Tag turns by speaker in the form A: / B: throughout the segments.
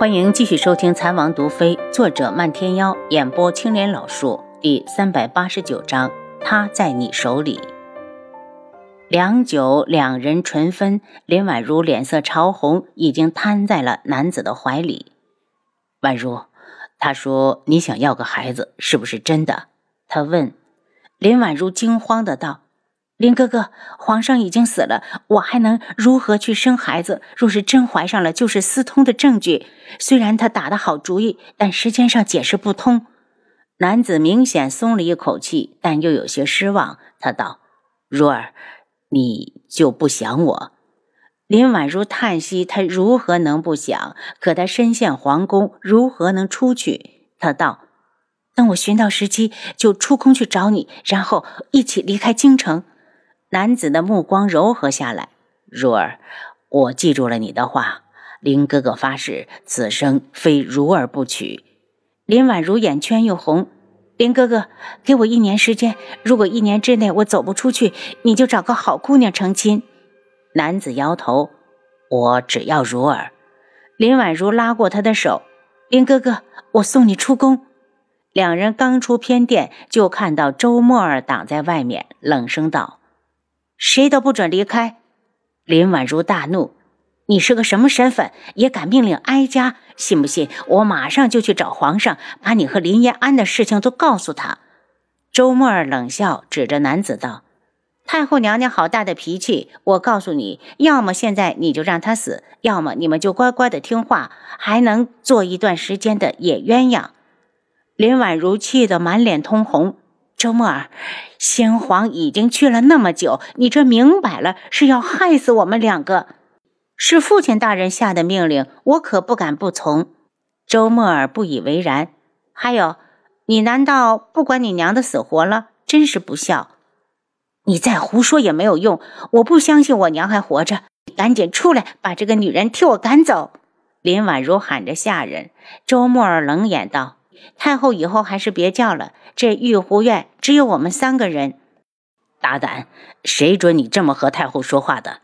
A: 欢迎继续收听《残王毒妃》，作者漫天妖，演播青莲老树，第三百八十九章。他在你手里。良久，两人唇分，林婉如脸色潮红，已经瘫在了男子的怀里。
B: 婉如，他说你想要个孩子，是不是真的？
A: 他问。林婉如惊慌的道。林哥哥，皇上已经死了，我还能如何去生孩子？若是真怀上了，就是私通的证据。虽然他打的好主意，但时间上解释不通。男子明显松了一口气，但又有些失望。他道：“
B: 如儿，你就不想我？”
A: 林婉如叹息：“他如何能不想？可他身陷皇宫，如何能出去？”他道：“等我寻到时机，就出宫去找你，然后一起离开京城。”男子的目光柔和下来，
B: 如儿，我记住了你的话。林哥哥发誓，此生非如儿不娶。
A: 林婉如眼圈又红，林哥哥，给我一年时间，如果一年之内我走不出去，你就找个好姑娘成亲。
B: 男子摇头，我只要如儿。
A: 林婉如拉过他的手，林哥哥，我送你出宫。两人刚出偏殿，就看到周沫儿挡在外面，冷声道。谁都不准离开！林婉如大怒：“你是个什么身份，也敢命令哀家？信不信我马上就去找皇上，把你和林延安的事情都告诉他？”周沫儿冷笑，指着男子道：“太后娘娘好大的脾气！我告诉你，要么现在你就让他死，要么你们就乖乖的听话，还能做一段时间的野鸳鸯。”林婉如气得满脸通红。周沫儿，先皇已经去了那么久，你这明摆了是要害死我们两个。是父亲大人下的命令，我可不敢不从。周沫儿不以为然。还有，你难道不管你娘的死活了？真是不孝！你再胡说也没有用，我不相信我娘还活着。赶紧出来，把这个女人替我赶走！林婉如喊着下人。周沫儿冷眼道。太后以后还是别叫了。这玉湖院只有我们三个人。
B: 大胆！谁准你这么和太后说话的？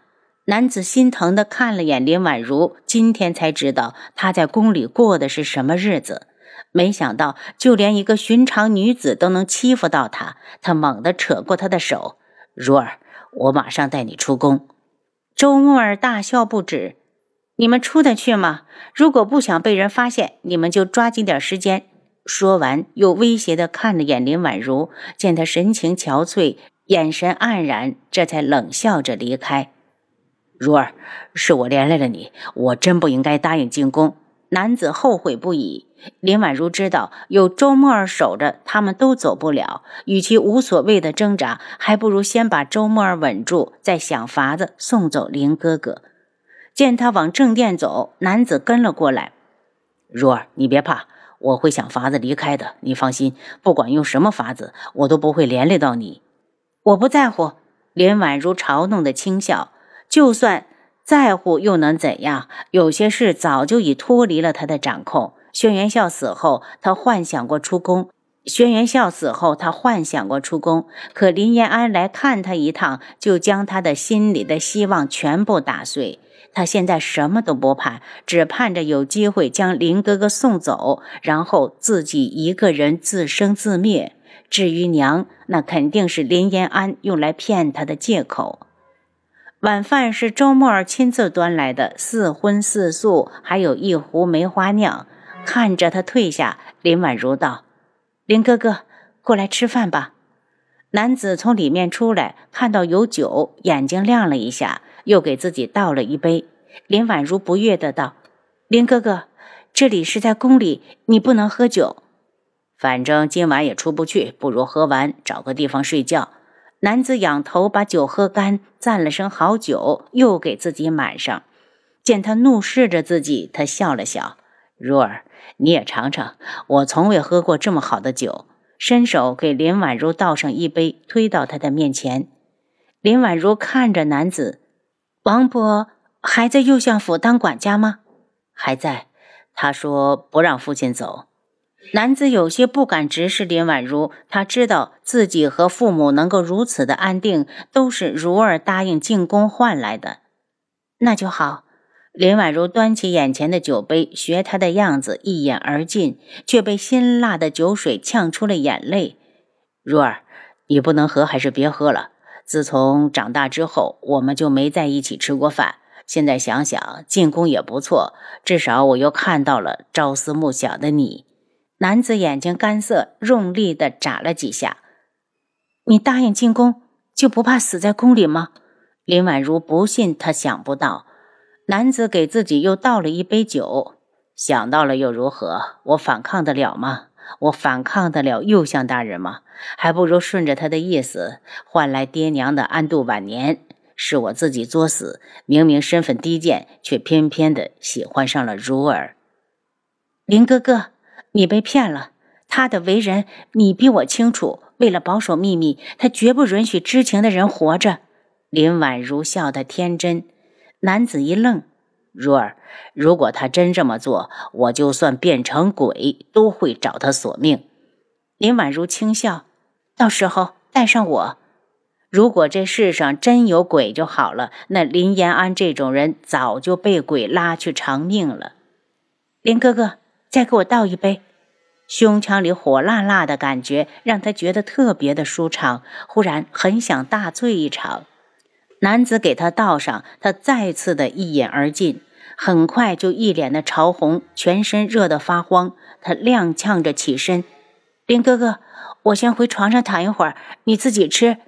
A: 男子心疼的看了眼林婉如，今天才知道她在宫里过的是什么日子。没想到就连一个寻常女子都能欺负到她。他猛地扯过她的手：“
B: 如儿，我马上带你出宫。”
A: 周木儿大笑不止：“你们出得去吗？如果不想被人发现，你们就抓紧点时间。”说完，又威胁地看了眼林婉如，见她神情憔悴，眼神黯然，这才冷笑着离开。
B: 如儿，是我连累了你，我真不应该答应进宫。
A: 男子后悔不已。林婉如知道有周沫儿守着，他们都走不了。与其无所谓的挣扎，还不如先把周沫儿稳住，再想法子送走林哥哥。见他往正殿走，男子跟了过来。
B: 如儿，你别怕。我会想法子离开的，你放心，不管用什么法子，我都不会连累到你。
A: 我不在乎。林婉如嘲弄的轻笑，就算在乎又能怎样？有些事早就已脱离了他的掌控。轩辕笑死后，他幻想过出宫；轩辕笑死后，他幻想过出宫。可林延安来看他一趟，就将他的心里的希望全部打碎。他现在什么都不怕，只盼着有机会将林哥哥送走，然后自己一个人自生自灭。至于娘，那肯定是林延安用来骗他的借口。晚饭是周沫儿亲自端来的，四荤四素，还有一壶梅花酿。看着他退下，林婉如道：“林哥哥，过来吃饭吧。”男子从里面出来，看到有酒，眼睛亮了一下。又给自己倒了一杯，林婉如不悦的道：“林哥哥，这里是在宫里，你不能喝酒。
B: 反正今晚也出不去，不如喝完找个地方睡觉。”
A: 男子仰头把酒喝干，赞了声好酒，又给自己满上。见他怒视着自己，他笑了笑：“
B: 如儿，你也尝尝，我从未喝过这么好的酒。”
A: 伸手给林婉如倒上一杯，推到他的面前。林婉如看着男子。王伯还在右相府当管家吗？
B: 还在。他说不让父亲走。
A: 男子有些不敢直视林婉如，他知道自己和父母能够如此的安定，都是如儿答应进宫换来的。那就好。林婉如端起眼前的酒杯，学他的样子一饮而尽，却被辛辣的酒水呛出了眼泪。
B: 如儿，你不能喝，还是别喝了。自从长大之后，我们就没在一起吃过饭。现在想想，进宫也不错，至少我又看到了朝思暮想的你。
A: 男子眼睛干涩，用力的眨了几下。你答应进宫，就不怕死在宫里吗？林婉如不信，他想不到。男子给自己又倒了一杯酒，
B: 想到了又如何？我反抗得了吗？我反抗得了右相大人吗？还不如顺着他的意思，换来爹娘的安度晚年。是我自己作死，明明身份低贱，却偏偏的喜欢上了如儿。
A: 林哥哥，你被骗了。他的为人你比我清楚。为了保守秘密，他绝不允许知情的人活着。林婉如笑得天真。男子一愣：“
B: 如儿，如果他真这么做，我就算变成鬼，都会找他索命。”
A: 林婉如轻笑：“到时候带上我。如果这世上真有鬼就好了，那林延安这种人早就被鬼拉去偿命了。”林哥哥，再给我倒一杯。胸腔里火辣辣的感觉让他觉得特别的舒畅，忽然很想大醉一场。男子给他倒上，他再次的一饮而尽，很快就一脸的潮红，全身热得发慌。他踉跄着起身：“林哥哥，我先回床上躺一会儿，你自己吃。”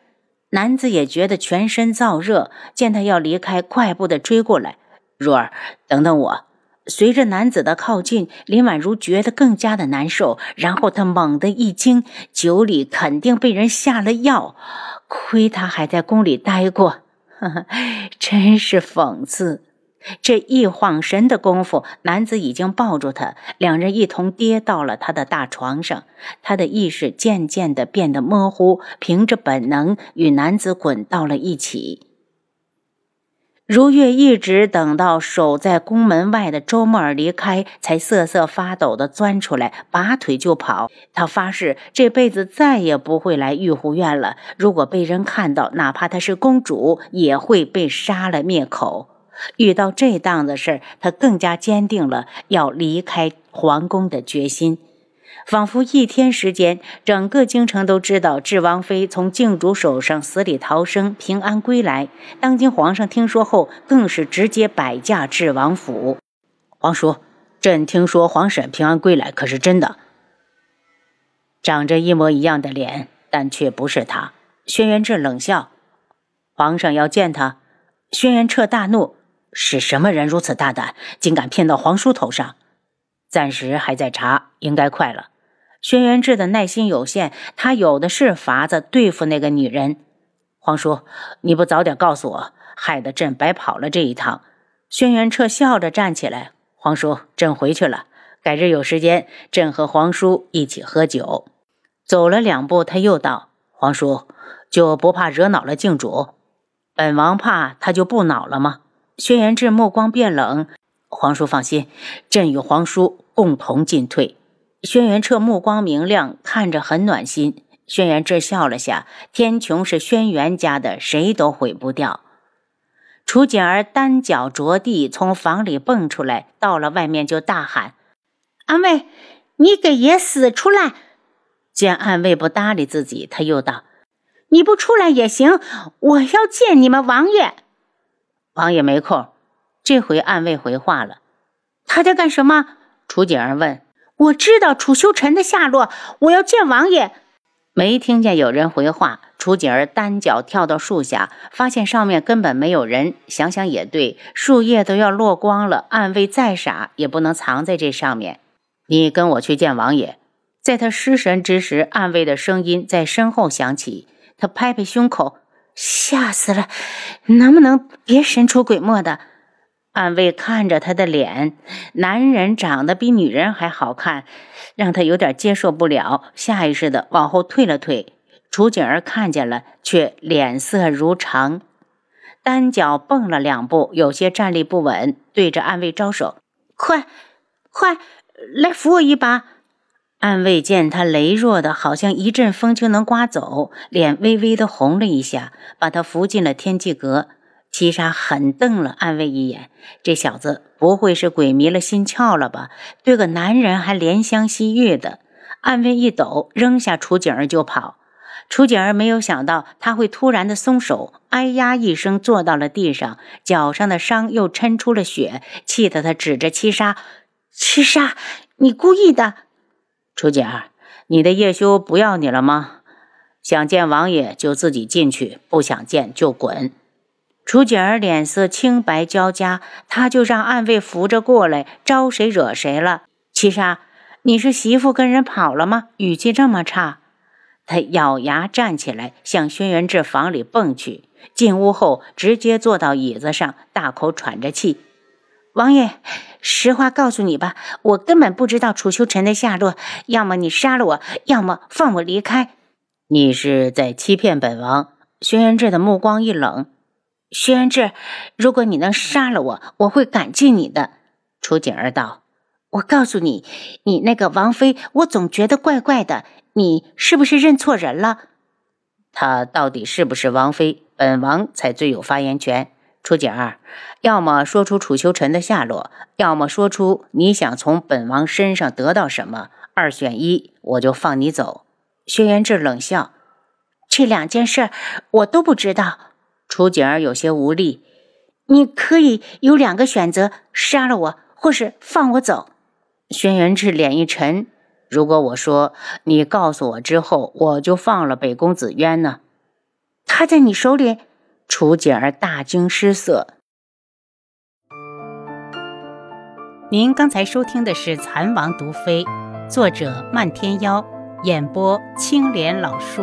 A: 男子也觉得全身燥热，见他要离开，快步的追过来：“
B: 如儿，等等我。”
A: 随着男子的靠近，林婉如觉得更加的难受，然后她猛地一惊，酒里肯定被人下了药，亏他还在宫里待过。呵呵，真是讽刺！这一晃神的功夫，男子已经抱住她，两人一同跌到了他的大床上。他的意识渐渐的变得模糊，凭着本能与男子滚到了一起。如月一直等到守在宫门外的周默儿离开，才瑟瑟发抖地钻出来，拔腿就跑。他发誓这辈子再也不会来御护院了。如果被人看到，哪怕她是公主，也会被杀了灭口。遇到这档子事儿，他更加坚定了要离开皇宫的决心。仿佛一天时间，整个京城都知道智王妃从靖主手上死里逃生，平安归来。当今皇上听说后，更是直接摆驾至王府。
B: 皇叔，朕听说皇婶平安归来，可是真的？长着一模一样的脸，但却不是他。轩辕志冷笑：“皇上要见他。”轩辕彻大怒：“是什么人如此大胆，竟敢骗到皇叔头上？”暂时还在查，应该快了。
A: 轩辕志的耐心有限，他有的是法子对付那个女人。
B: 皇叔，你不早点告诉我，害得朕白跑了这一趟。轩辕彻笑着站起来：“皇叔，朕回去了。改日有时间，朕和皇叔一起喝酒。”走了两步，他又道：“皇叔，就不怕惹恼了靖主？本王怕他就不恼了吗？”
A: 轩辕志目光变冷：“
B: 皇叔放心，朕与皇叔共同进退。”
A: 轩辕彻目光明亮，看着很暖心。轩辕志笑了下，天穹是轩辕家的，谁都毁不掉。楚景儿单脚着地从房里蹦出来，到了外面就大喊：“
C: 安卫，你给爷死出来！”
A: 见安卫不搭理自己，他又道：“
C: 你不出来也行，我要见你们王爷。”
A: 王爷没空。这回暗卫回话了：“
C: 他在干什么？”
A: 楚景儿问。
C: 我知道楚修尘的下落，我要见王爷。
A: 没听见有人回话，楚景儿单脚跳到树下，发现上面根本没有人。想想也对，树叶都要落光了，暗卫再傻也不能藏在这上面。你跟我去见王爷。在他失神之时，暗卫的声音在身后响起。他拍拍胸口，吓死了！能不能别神出鬼没的？暗卫看着他的脸，男人长得比女人还好看，让他有点接受不了，下意识的往后退了退。楚景儿看见了，却脸色如常，单脚蹦了两步，有些站立不稳，对着暗卫招手：“
C: 快，快来扶我一把！”
A: 暗卫见他羸弱的，好像一阵风就能刮走，脸微微的红了一下，把他扶进了天际阁。七杀狠瞪了暗卫一眼，这小子不会是鬼迷了心窍了吧？对个男人还怜香惜玉的。暗卫一抖，扔下楚景儿就跑。楚景儿没有想到他会突然的松手，哎呀一声坐到了地上，脚上的伤又抻出了血，气得他指着七杀：“七杀，你故意的！”楚景儿，你的叶修不要你了吗？想见王爷就自己进去，不想见就滚。楚景儿脸色青白交加，他就让暗卫扶着过来，招谁惹谁了？七杀，你是媳妇跟人跑了吗？语气这么差。他咬牙站起来，向轩辕志房里蹦去。进屋后，直接坐到椅子上，大口喘着气。王爷，实话告诉你吧，我根本不知道楚修尘的下落。要么你杀了我，要么放我离开。你是在欺骗本王。轩辕志的目光一冷。轩辕志，如果你能杀了我，我会感激你的。楚景儿道：“我告诉你，你那个王妃，我总觉得怪怪的。你是不是认错人了？她到底是不是王妃，本王才最有发言权。楚景儿，要么说出楚秋尘的下落，要么说出你想从本王身上得到什么。二选一，我就放你走。”轩辕志冷笑：“这两件事我都不知道。”楚景儿有些无力：“你可以有两个选择，杀了我，或是放我走。”轩辕志脸一沉：“如果我说你告诉我之后，我就放了北宫子渊呢？他在你手里？”楚景儿大惊失色。
B: 您刚才收听的是《蚕王毒妃》，作者漫天妖。演播：青莲老树。